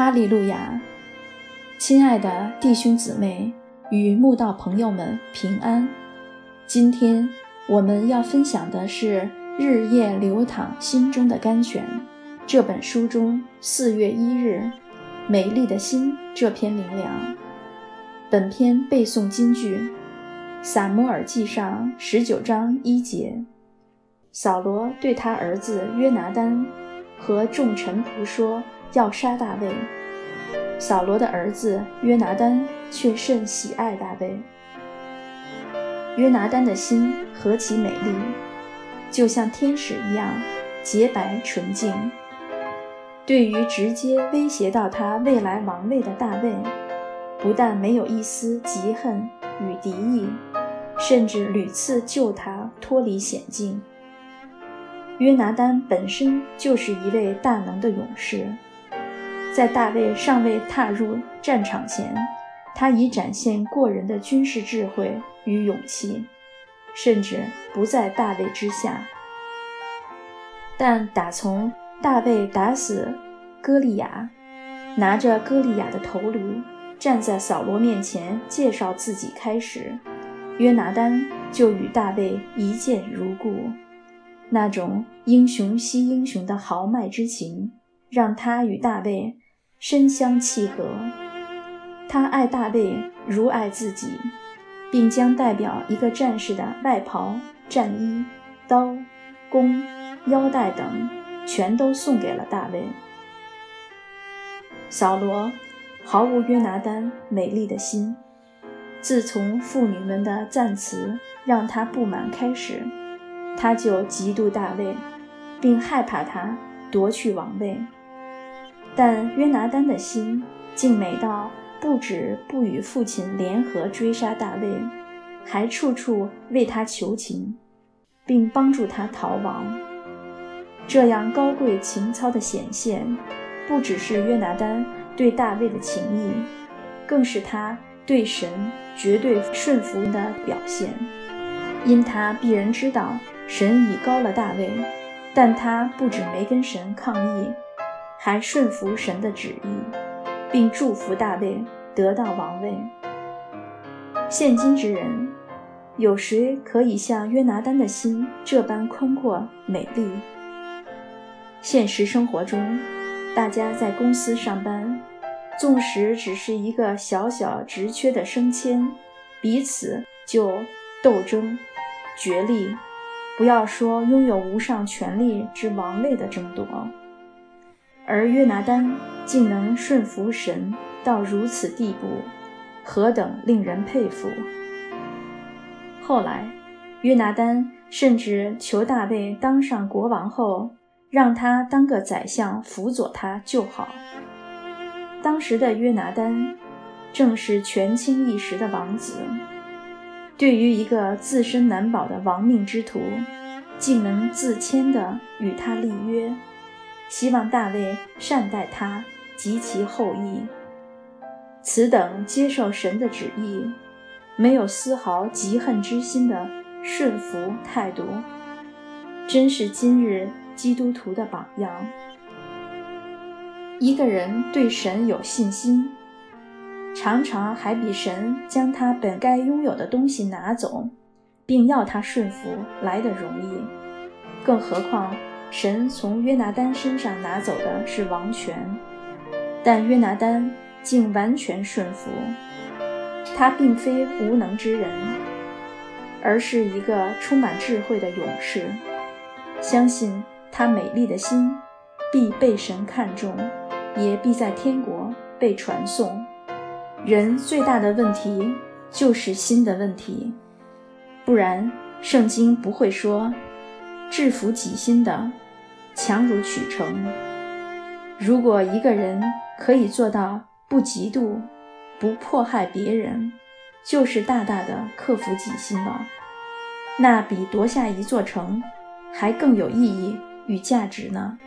哈利路亚！亲爱的弟兄姊妹与慕道朋友们平安。今天我们要分享的是《日夜流淌心中的甘泉》这本书中四月一日“美丽的心”这篇灵粮。本篇背诵金句：《撒母耳记上》十九章一节，扫罗对他儿子约拿丹和众臣仆说。要杀大卫，扫罗的儿子约拿丹却甚喜爱大卫。约拿丹的心何其美丽，就像天使一样洁白纯净。对于直接威胁到他未来王位的大卫，不但没有一丝嫉恨与敌意，甚至屡次救他脱离险境。约拿丹本身就是一位大能的勇士。在大卫尚未踏入战场前，他已展现过人的军事智慧与勇气，甚至不在大卫之下。但打从大卫打死歌利亚，拿着歌利亚的头颅站在扫罗面前介绍自己开始，约拿丹就与大卫一见如故。那种英雄惜英雄的豪迈之情，让他与大卫。身相契合，他爱大卫如爱自己，并将代表一个战士的外袍、战衣、刀、弓、腰带等，全都送给了大卫。扫罗毫无约拿丹美丽的心，自从妇女们的赞词让他不满开始，他就嫉妒大卫，并害怕他夺去王位。但约拿丹的心竟美到不止不与父亲联合追杀大卫，还处处为他求情，并帮助他逃亡。这样高贵情操的显现，不只是约拿丹对大卫的情谊，更是他对神绝对顺服的表现。因他必然知道神已高了大卫，但他不止没跟神抗议。还顺服神的旨意，并祝福大卫得到王位。现今之人，有谁可以像约拿丹的心这般宽阔美丽？现实生活中，大家在公司上班，纵使只是一个小小职缺的升迁，彼此就斗争、角力，不要说拥有无上权力之王位的争夺。而约拿丹竟能顺服神到如此地步，何等令人佩服！后来，约拿丹甚至求大卫当上国王后，让他当个宰相辅佐他就好。当时的约拿丹正是权倾一时的王子，对于一个自身难保的亡命之徒，竟能自谦地与他立约。希望大卫善待他及其后裔。此等接受神的旨意，没有丝毫嫉恨之心的顺服态度，真是今日基督徒的榜样。一个人对神有信心，常常还比神将他本该拥有的东西拿走，并要他顺服来得容易，更何况。神从约拿丹身上拿走的是王权，但约拿丹竟完全顺服。他并非无能之人，而是一个充满智慧的勇士。相信他美丽的心必被神看重，也必在天国被传颂。人最大的问题就是心的问题，不然圣经不会说。制服己心的，强如取成。如果一个人可以做到不嫉妒、不迫害别人，就是大大的克服己心了。那比夺下一座城还更有意义与价值呢。